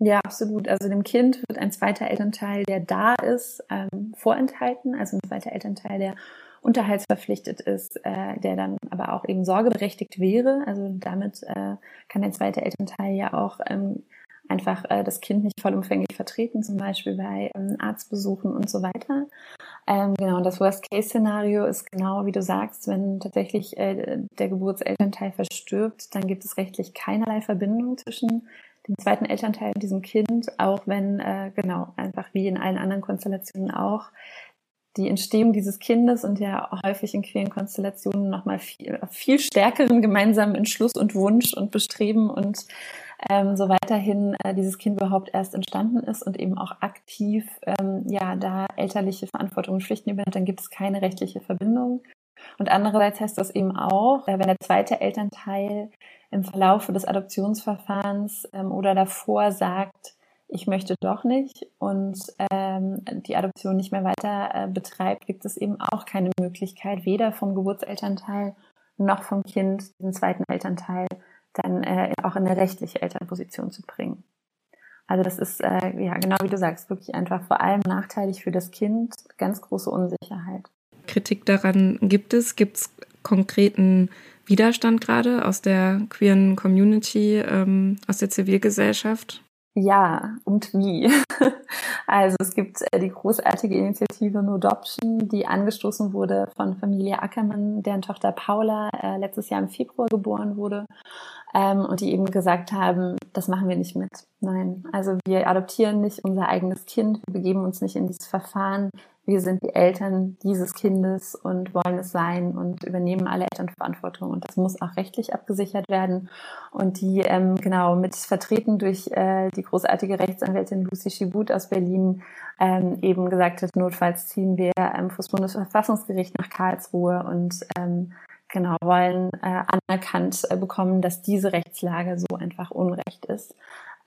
Ja, absolut. Also dem Kind wird ein zweiter Elternteil, der da ist, ähm, vorenthalten. Also ein zweiter Elternteil, der unterhaltsverpflichtet ist, äh, der dann aber auch eben sorgeberechtigt wäre. Also damit äh, kann der zweite Elternteil ja auch ähm, einfach äh, das Kind nicht vollumfänglich vertreten, zum Beispiel bei ähm, Arztbesuchen und so weiter. Ähm, genau, und das Worst-Case-Szenario ist genau wie du sagst, wenn tatsächlich äh, der Geburtselternteil verstirbt, dann gibt es rechtlich keinerlei Verbindung zwischen dem zweiten Elternteil und diesem Kind, auch wenn, äh, genau, einfach wie in allen anderen Konstellationen auch, die Entstehung dieses Kindes und ja häufig in queeren Konstellationen nochmal viel, viel stärkeren gemeinsamen Entschluss und Wunsch und Bestreben und ähm, so weiterhin äh, dieses Kind überhaupt erst entstanden ist und eben auch aktiv ähm, ja da elterliche Verantwortung und Pflichten übernimmt, dann gibt es keine rechtliche Verbindung. Und andererseits heißt das eben auch, äh, wenn der zweite Elternteil im Verlauf des Adoptionsverfahrens ähm, oder davor sagt, ich möchte doch nicht und ähm, die Adoption nicht mehr weiter äh, betreibt, gibt es eben auch keine Möglichkeit, weder vom Geburtselternteil noch vom Kind, den zweiten Elternteil, dann äh, auch in eine rechtliche Elternposition zu bringen. Also das ist, äh, ja, genau wie du sagst, wirklich einfach vor allem nachteilig für das Kind, ganz große Unsicherheit. Kritik daran gibt es? Gibt es konkreten Widerstand gerade aus der queeren Community, ähm, aus der Zivilgesellschaft? Ja, und wie? Also es gibt äh, die großartige Initiative No Adoption, die angestoßen wurde von Familie Ackermann, deren Tochter Paula äh, letztes Jahr im Februar geboren wurde ähm, und die eben gesagt haben, das machen wir nicht mit. Nein, also wir adoptieren nicht unser eigenes Kind, wir begeben uns nicht in dieses Verfahren, wir sind die Eltern dieses Kindes und wollen es sein und übernehmen alle Elternverantwortung. Und das muss auch rechtlich abgesichert werden. Und die, ähm, genau, mit vertreten durch äh, die großartige Rechtsanwältin Lucy Schibut aus Berlin, ähm, eben gesagt hat, notfalls ziehen wir ähm, vor das Bundesverfassungsgericht nach Karlsruhe und ähm, genau wollen äh, anerkannt äh, bekommen, dass diese Rechtslage so einfach Unrecht ist.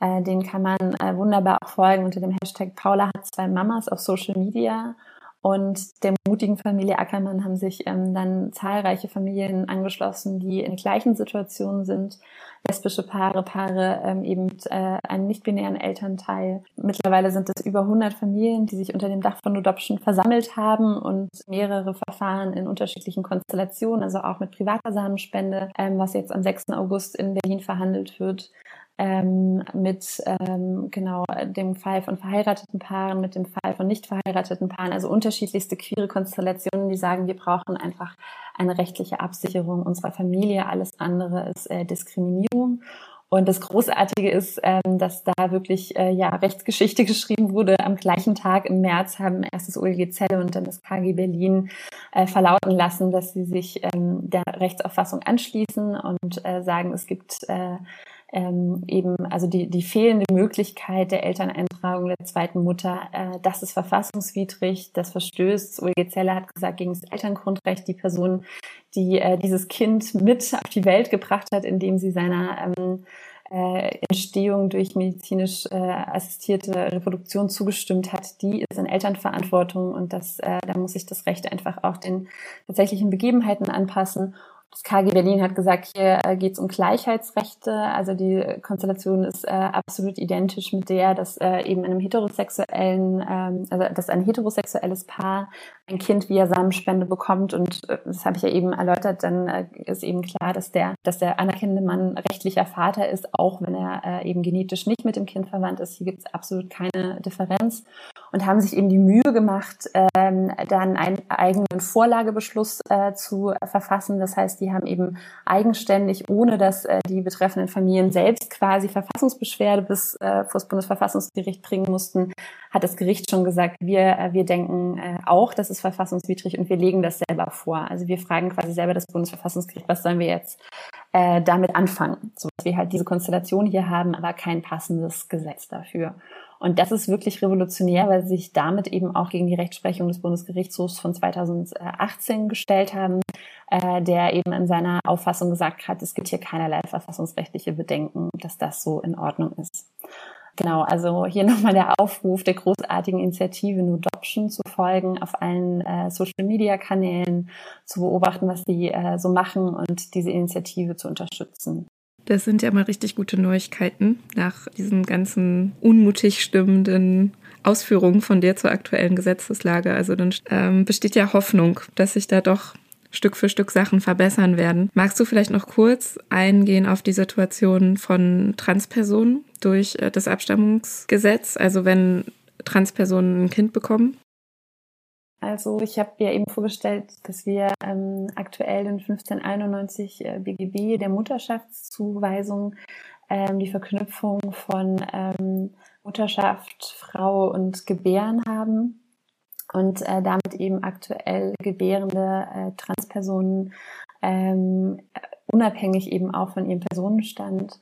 Äh, den kann man äh, wunderbar auch folgen unter dem Hashtag Paula hat zwei Mamas auf Social Media. Und der mutigen Familie Ackermann haben sich ähm, dann zahlreiche Familien angeschlossen, die in gleichen Situationen sind. Lesbische Paare, Paare ähm, eben äh, einen nicht-binären Elternteil. Mittlerweile sind es über 100 Familien, die sich unter dem Dach von Adoption versammelt haben und mehrere Verfahren in unterschiedlichen Konstellationen, also auch mit privater Samenspende, ähm, was jetzt am 6. August in Berlin verhandelt wird, ähm, mit ähm, genau dem Fall von verheirateten Paaren, mit dem Fall von nicht verheirateten Paaren, also unterschiedlichste queere Konstellationen, die sagen, wir brauchen einfach eine rechtliche Absicherung unserer Familie. Alles andere ist äh, Diskriminierung. Und das Großartige ist, ähm, dass da wirklich äh, ja Rechtsgeschichte geschrieben wurde. Am gleichen Tag im März haben erst das OLG Zelle und dann das KG Berlin äh, verlauten lassen, dass sie sich ähm, der Rechtsauffassung anschließen und äh, sagen, es gibt äh, ähm, eben also die, die fehlende Möglichkeit der Elterneintragung der zweiten Mutter, äh, das ist verfassungswidrig, das verstößt, Ulrike Zeller hat gesagt, gegen das Elterngrundrecht, die Person, die äh, dieses Kind mit auf die Welt gebracht hat, indem sie seiner ähm, äh, Entstehung durch medizinisch äh, assistierte Reproduktion zugestimmt hat, die ist in Elternverantwortung und das, äh, da muss sich das Recht einfach auch den tatsächlichen Begebenheiten anpassen. Das KG Berlin hat gesagt, hier äh, geht es um Gleichheitsrechte. Also die Konstellation ist äh, absolut identisch mit der, dass äh, eben in einem heterosexuellen, ähm, also dass ein heterosexuelles Paar ein Kind via Samenspende bekommt. Und äh, das habe ich ja eben erläutert, dann äh, ist eben klar, dass der, dass der anerkennende Mann rechtlicher Vater ist, auch wenn er äh, eben genetisch nicht mit dem Kind verwandt ist. Hier gibt es absolut keine Differenz und haben sich eben die Mühe gemacht, ähm, dann einen eigenen Vorlagebeschluss zu verfassen. Das heißt, die haben eben eigenständig, ohne dass die betreffenden Familien selbst quasi Verfassungsbeschwerde bis vor das Bundesverfassungsgericht bringen mussten, hat das Gericht schon gesagt, wir, wir denken auch, das verfassungswidrig und wir legen das selber vor. Also wir fragen quasi selber das Bundesverfassungsgericht, was sollen wir jetzt äh, damit anfangen? So dass wir halt diese Konstellation hier haben, aber kein passendes Gesetz dafür. Und das ist wirklich revolutionär, weil sie sich damit eben auch gegen die Rechtsprechung des Bundesgerichtshofs von 2018 gestellt haben, äh, der eben in seiner Auffassung gesagt hat, es gibt hier keinerlei verfassungsrechtliche Bedenken, dass das so in Ordnung ist. Genau, also hier nochmal der Aufruf der großartigen Initiative No Adoption zu folgen, auf allen äh, Social-Media-Kanälen zu beobachten, was die äh, so machen und diese Initiative zu unterstützen. Das sind ja mal richtig gute Neuigkeiten nach diesen ganzen unmutig stimmenden Ausführungen von dir zur aktuellen Gesetzeslage. Also dann ähm, besteht ja Hoffnung, dass sich da doch Stück für Stück Sachen verbessern werden. Magst du vielleicht noch kurz eingehen auf die Situation von Transpersonen durch äh, das Abstammungsgesetz? Also wenn Transpersonen ein Kind bekommen? Also ich habe ja eben vorgestellt, dass wir ähm, aktuell in 1591 äh, BGB der Mutterschaftszuweisung ähm, die Verknüpfung von ähm, Mutterschaft, Frau und Gebären haben und äh, damit eben aktuell gebärende äh, Transpersonen ähm, unabhängig eben auch von ihrem Personenstand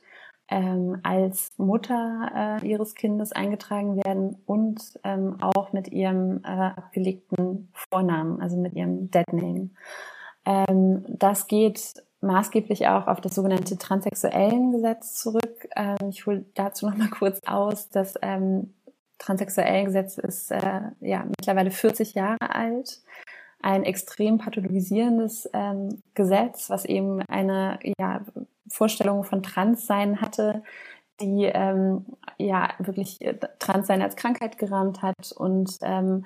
ähm, als Mutter äh, ihres Kindes eingetragen werden und ähm, auch mit ihrem äh, abgelegten Vornamen, also mit ihrem Dead Name. Ähm, das geht maßgeblich auch auf das sogenannte transsexuellen Gesetz zurück. Ähm, ich hole dazu noch mal kurz aus. Das ähm, transsexuellen Gesetz ist äh, ja mittlerweile 40 Jahre alt. Ein extrem pathologisierendes ähm, Gesetz, was eben eine ja, Vorstellung von Transsein hatte, die ähm, ja wirklich äh, Transsein als Krankheit gerammt hat und ähm,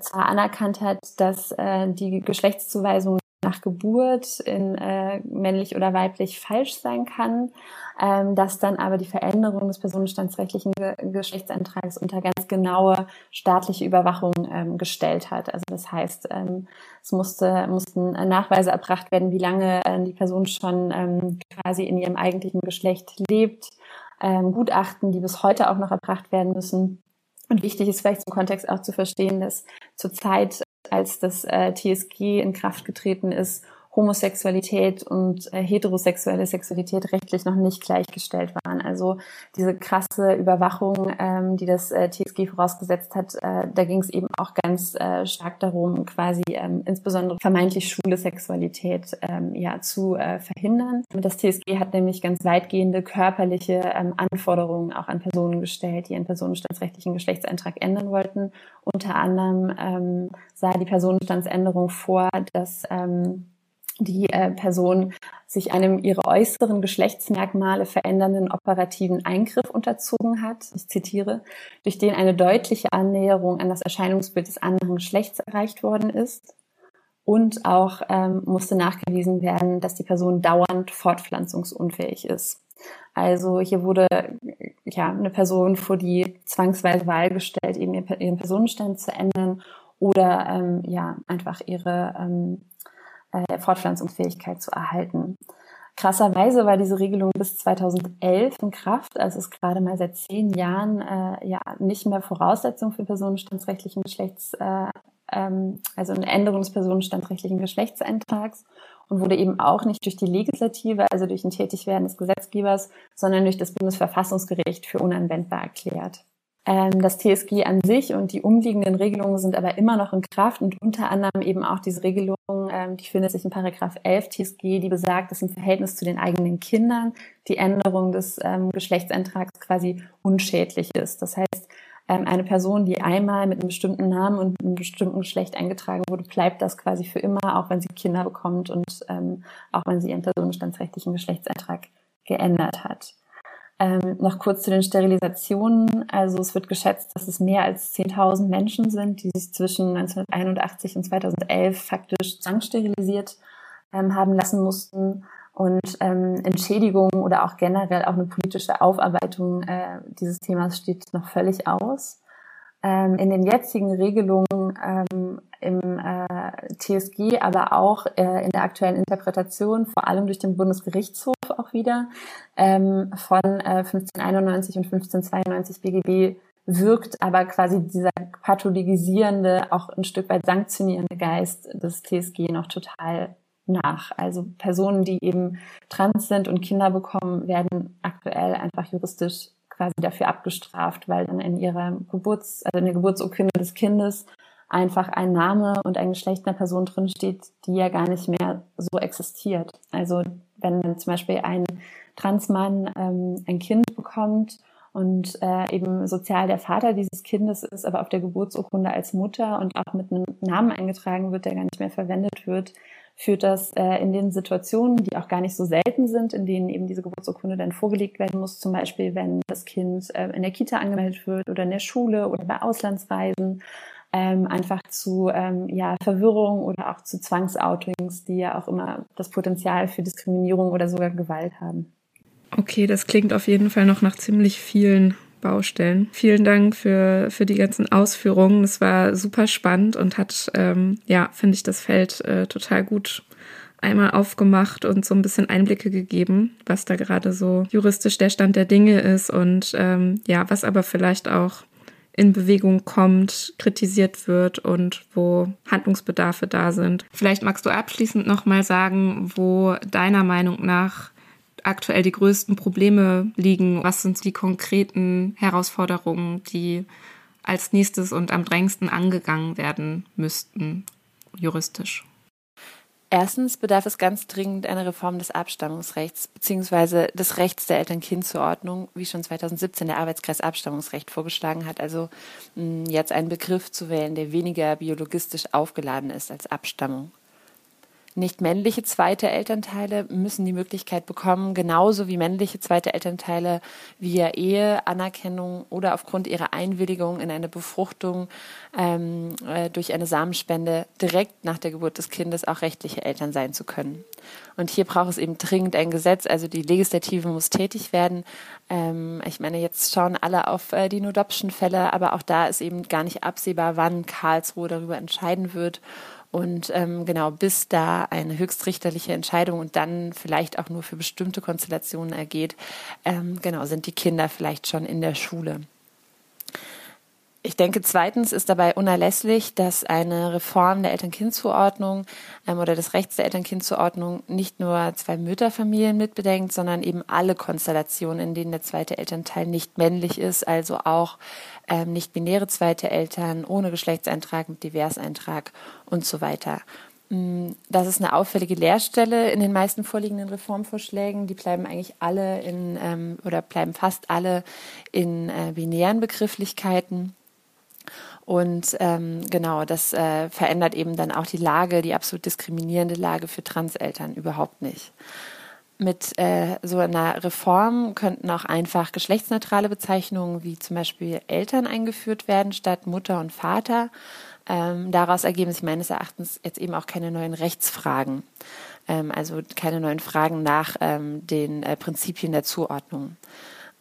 zwar anerkannt hat, dass äh, die Geschlechtszuweisung nach Geburt in äh, männlich oder weiblich falsch sein kann, ähm, dass dann aber die Veränderung des personenstandsrechtlichen Ge Geschlechtsantrags unter ganz genaue staatliche Überwachung ähm, gestellt hat. Also das heißt, ähm, es musste, mussten Nachweise erbracht werden, wie lange äh, die Person schon ähm, quasi in ihrem eigentlichen Geschlecht lebt, ähm, Gutachten, die bis heute auch noch erbracht werden müssen. Und wichtig ist vielleicht im Kontext auch zu verstehen, dass zurzeit als das äh, TSG in Kraft getreten ist, Homosexualität und äh, heterosexuelle Sexualität rechtlich noch nicht gleichgestellt waren. Also diese krasse Überwachung, ähm, die das äh, TSG vorausgesetzt hat, äh, da ging es eben auch ganz äh, stark darum, quasi ähm, insbesondere vermeintlich schwule Sexualität ähm, ja zu äh, verhindern. Das TSG hat nämlich ganz weitgehende körperliche ähm, Anforderungen auch an Personen gestellt, die ihren personenstandsrechtlichen Geschlechtseintrag ändern wollten. Unter anderem ähm, sah die Personenstandsänderung vor, dass ähm, die äh, Person sich einem ihre äußeren Geschlechtsmerkmale verändernden operativen Eingriff unterzogen hat, ich zitiere, durch den eine deutliche Annäherung an das Erscheinungsbild des anderen Geschlechts erreicht worden ist. Und auch ähm, musste nachgewiesen werden, dass die Person dauernd fortpflanzungsunfähig ist. Also hier wurde ja eine Person vor die zwangsweise Wahl gestellt, eben ihren Personenstand zu ändern oder ähm, ja einfach ihre ähm, äh, Fortpflanzungsfähigkeit zu erhalten. Krasserweise war diese Regelung bis 2011 in Kraft, also ist gerade mal seit zehn Jahren äh, ja nicht mehr Voraussetzung für personenstandsrechtlichen Geschlechts, äh, ähm, also eine Änderung des personenstandsrechtlichen Geschlechtseintrags und wurde eben auch nicht durch die Legislative, also durch ein Tätigwerden des Gesetzgebers, sondern durch das Bundesverfassungsgericht für unanwendbar erklärt. Ähm, das TSG an sich und die umliegenden Regelungen sind aber immer noch in Kraft und unter anderem eben auch diese Regelung, ähm, die findet sich in Paragraph 11 TSG, die besagt, dass im Verhältnis zu den eigenen Kindern die Änderung des ähm, Geschlechtseintrags quasi unschädlich ist. Das heißt, eine Person, die einmal mit einem bestimmten Namen und einem bestimmten Geschlecht eingetragen wurde, bleibt das quasi für immer, auch wenn sie Kinder bekommt und auch wenn sie ihren personenstandsrechtlichen Geschlechtseintrag geändert hat. Ähm, noch kurz zu den Sterilisationen. Also es wird geschätzt, dass es mehr als 10.000 Menschen sind, die sich zwischen 1981 und 2011 faktisch zwangssterilisiert ähm, haben lassen mussten. Und ähm, Entschädigung oder auch generell auch eine politische Aufarbeitung äh, dieses Themas steht noch völlig aus. Ähm, in den jetzigen Regelungen ähm, im äh, TSG, aber auch äh, in der aktuellen Interpretation, vor allem durch den Bundesgerichtshof auch wieder, ähm, von äh, 1591 und 1592 BGB wirkt aber quasi dieser pathologisierende, auch ein Stück weit sanktionierende Geist des TSG noch total nach. Also Personen, die eben trans sind und Kinder bekommen, werden aktuell einfach juristisch quasi dafür abgestraft, weil dann in ihrer Geburts, also in der Geburtsurkunde des Kindes einfach ein Name und ein Geschlecht einer Person drinsteht, die ja gar nicht mehr so existiert. Also wenn dann zum Beispiel ein Transmann ähm, ein Kind bekommt und äh, eben sozial der Vater dieses Kindes ist, aber auf der Geburtsurkunde als Mutter und auch mit einem Namen eingetragen wird, der gar nicht mehr verwendet wird, führt das äh, in den Situationen, die auch gar nicht so selten sind, in denen eben diese Geburtsurkunde dann vorgelegt werden muss, zum Beispiel wenn das Kind äh, in der Kita angemeldet wird oder in der Schule oder bei Auslandsreisen, ähm, einfach zu ähm, ja, Verwirrung oder auch zu Zwangsoutings, die ja auch immer das Potenzial für Diskriminierung oder sogar Gewalt haben. Okay, das klingt auf jeden Fall noch nach ziemlich vielen Baustellen. Vielen Dank für, für die ganzen Ausführungen. Es war super spannend und hat, ähm, ja, finde ich, das Feld äh, total gut einmal aufgemacht und so ein bisschen Einblicke gegeben, was da gerade so juristisch der Stand der Dinge ist und ähm, ja, was aber vielleicht auch in Bewegung kommt, kritisiert wird und wo Handlungsbedarfe da sind. Vielleicht magst du abschließend noch mal sagen, wo deiner Meinung nach aktuell die größten Probleme liegen? Was sind die konkreten Herausforderungen, die als nächstes und am drängendsten angegangen werden müssten, juristisch? Erstens bedarf es ganz dringend einer Reform des Abstammungsrechts bzw. des Rechts der Eltern-Kind-Zuordnung, wie schon 2017 der Arbeitskreis Abstammungsrecht vorgeschlagen hat. Also jetzt einen Begriff zu wählen, der weniger biologistisch aufgeladen ist als Abstammung. Nicht männliche zweite Elternteile müssen die Möglichkeit bekommen, genauso wie männliche zweite Elternteile via Ehe, Anerkennung oder aufgrund ihrer Einwilligung in eine Befruchtung ähm, äh, durch eine Samenspende direkt nach der Geburt des Kindes auch rechtliche Eltern sein zu können. Und hier braucht es eben dringend ein Gesetz, also die Legislative muss tätig werden. Ähm, ich meine, jetzt schauen alle auf äh, die No-Adoption-Fälle, aber auch da ist eben gar nicht absehbar, wann Karlsruhe darüber entscheiden wird. Und ähm, genau, bis da eine höchstrichterliche Entscheidung und dann vielleicht auch nur für bestimmte Konstellationen ergeht, ähm, genau, sind die Kinder vielleicht schon in der Schule. Ich denke, zweitens ist dabei unerlässlich, dass eine Reform der Eltern-Kind-Zuordnung ähm, oder des Rechts der Eltern-Kind-Zuordnung nicht nur zwei Mütterfamilien mitbedenkt, sondern eben alle Konstellationen, in denen der zweite Elternteil nicht männlich ist, also auch ähm, nicht-binäre zweite Eltern ohne Geschlechtseintrag, mit Diverseintrag und so weiter. Mm, das ist eine auffällige Leerstelle in den meisten vorliegenden Reformvorschlägen. Die bleiben eigentlich alle in ähm, oder bleiben fast alle in äh, binären Begrifflichkeiten. Und ähm, genau, das äh, verändert eben dann auch die Lage, die absolut diskriminierende Lage für Transeltern überhaupt nicht. Mit äh, so einer Reform könnten auch einfach geschlechtsneutrale Bezeichnungen wie zum Beispiel Eltern eingeführt werden statt Mutter und Vater. Ähm, daraus ergeben sich meines Erachtens jetzt eben auch keine neuen Rechtsfragen, ähm, also keine neuen Fragen nach ähm, den äh, Prinzipien der Zuordnung.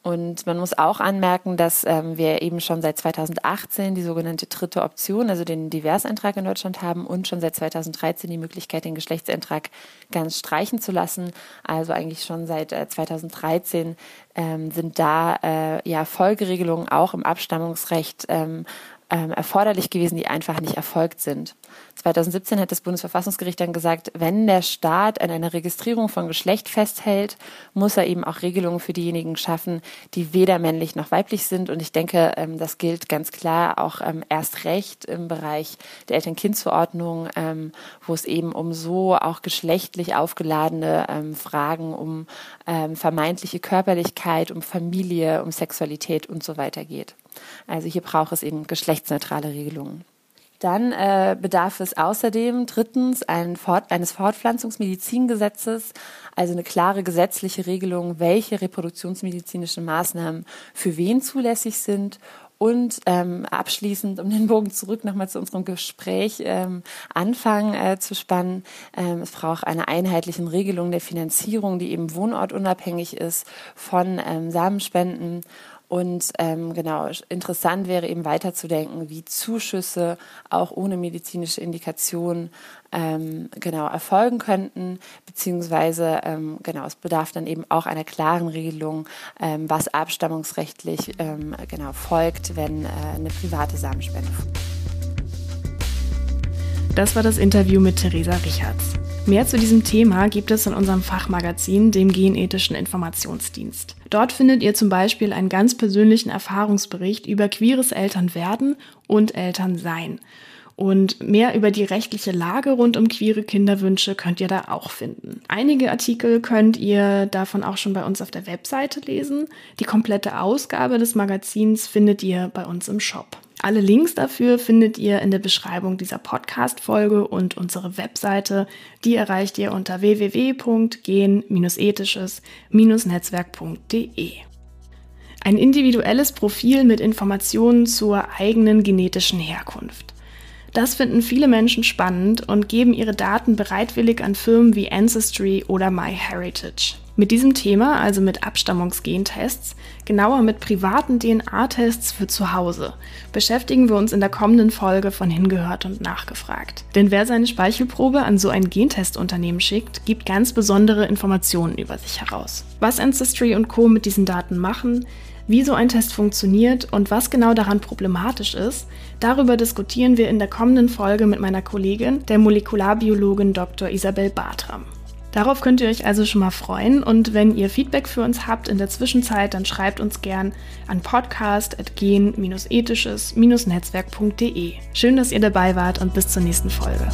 Und man muss auch anmerken, dass ähm, wir eben schon seit 2018 die sogenannte dritte Option, also den Diverseintrag in Deutschland haben und schon seit 2013 die Möglichkeit, den Geschlechtseintrag ganz streichen zu lassen. Also eigentlich schon seit äh, 2013 ähm, sind da äh, ja Folgeregelungen auch im Abstammungsrecht ähm, ähm, erforderlich gewesen, die einfach nicht erfolgt sind. 2017 hat das Bundesverfassungsgericht dann gesagt, wenn der Staat an einer Registrierung von Geschlecht festhält, muss er eben auch Regelungen für diejenigen schaffen, die weder männlich noch weiblich sind. Und ich denke, ähm, das gilt ganz klar auch ähm, erst recht im Bereich der Eltern-Kind-Zuordnung, ähm, wo es eben um so auch geschlechtlich aufgeladene Fragen, um vermeintliche Körperlichkeit, um Familie, um Sexualität und so weiter geht. Also hier braucht es eben geschlechtsneutrale Regelungen. Dann äh, bedarf es außerdem drittens ein Fort eines Fortpflanzungsmedizingesetzes, also eine klare gesetzliche Regelung, welche reproduktionsmedizinischen Maßnahmen für wen zulässig sind und ähm, abschließend, um den Bogen zurück nochmal zu unserem Gespräch ähm, Anfang äh, zu spannen, ähm, es braucht eine einheitliche Regelung der Finanzierung, die eben wohnortunabhängig ist von ähm, Samenspenden und ähm, genau, interessant wäre eben weiterzudenken, wie Zuschüsse auch ohne medizinische Indikation ähm, genau erfolgen könnten, beziehungsweise ähm, genau, es bedarf dann eben auch einer klaren Regelung, ähm, was abstammungsrechtlich ähm, genau folgt, wenn äh, eine private Samenspende. Das war das Interview mit Theresa Richards. Mehr zu diesem Thema gibt es in unserem Fachmagazin, dem Genethischen Informationsdienst. Dort findet ihr zum Beispiel einen ganz persönlichen Erfahrungsbericht über queeres Elternwerden und Elternsein. Und mehr über die rechtliche Lage rund um queere Kinderwünsche könnt ihr da auch finden. Einige Artikel könnt ihr davon auch schon bei uns auf der Webseite lesen. Die komplette Ausgabe des Magazins findet ihr bei uns im Shop. Alle Links dafür findet ihr in der Beschreibung dieser Podcast-Folge und unsere Webseite, die erreicht ihr unter www.gen-ethisches-netzwerk.de. Ein individuelles Profil mit Informationen zur eigenen genetischen Herkunft. Das finden viele Menschen spannend und geben ihre Daten bereitwillig an Firmen wie Ancestry oder MyHeritage. Mit diesem Thema, also mit Abstammungsgentests, genauer mit privaten DNA-Tests für zu Hause, beschäftigen wir uns in der kommenden Folge von Hingehört und Nachgefragt. Denn wer seine Speichelprobe an so ein Gentestunternehmen schickt, gibt ganz besondere Informationen über sich heraus. Was Ancestry und Co. mit diesen Daten machen, wie so ein Test funktioniert und was genau daran problematisch ist, darüber diskutieren wir in der kommenden Folge mit meiner Kollegin, der Molekularbiologin Dr. Isabel Bartram. Darauf könnt ihr euch also schon mal freuen und wenn ihr Feedback für uns habt in der Zwischenzeit, dann schreibt uns gern an podcast.gen-ethisches-netzwerk.de. Schön, dass ihr dabei wart und bis zur nächsten Folge.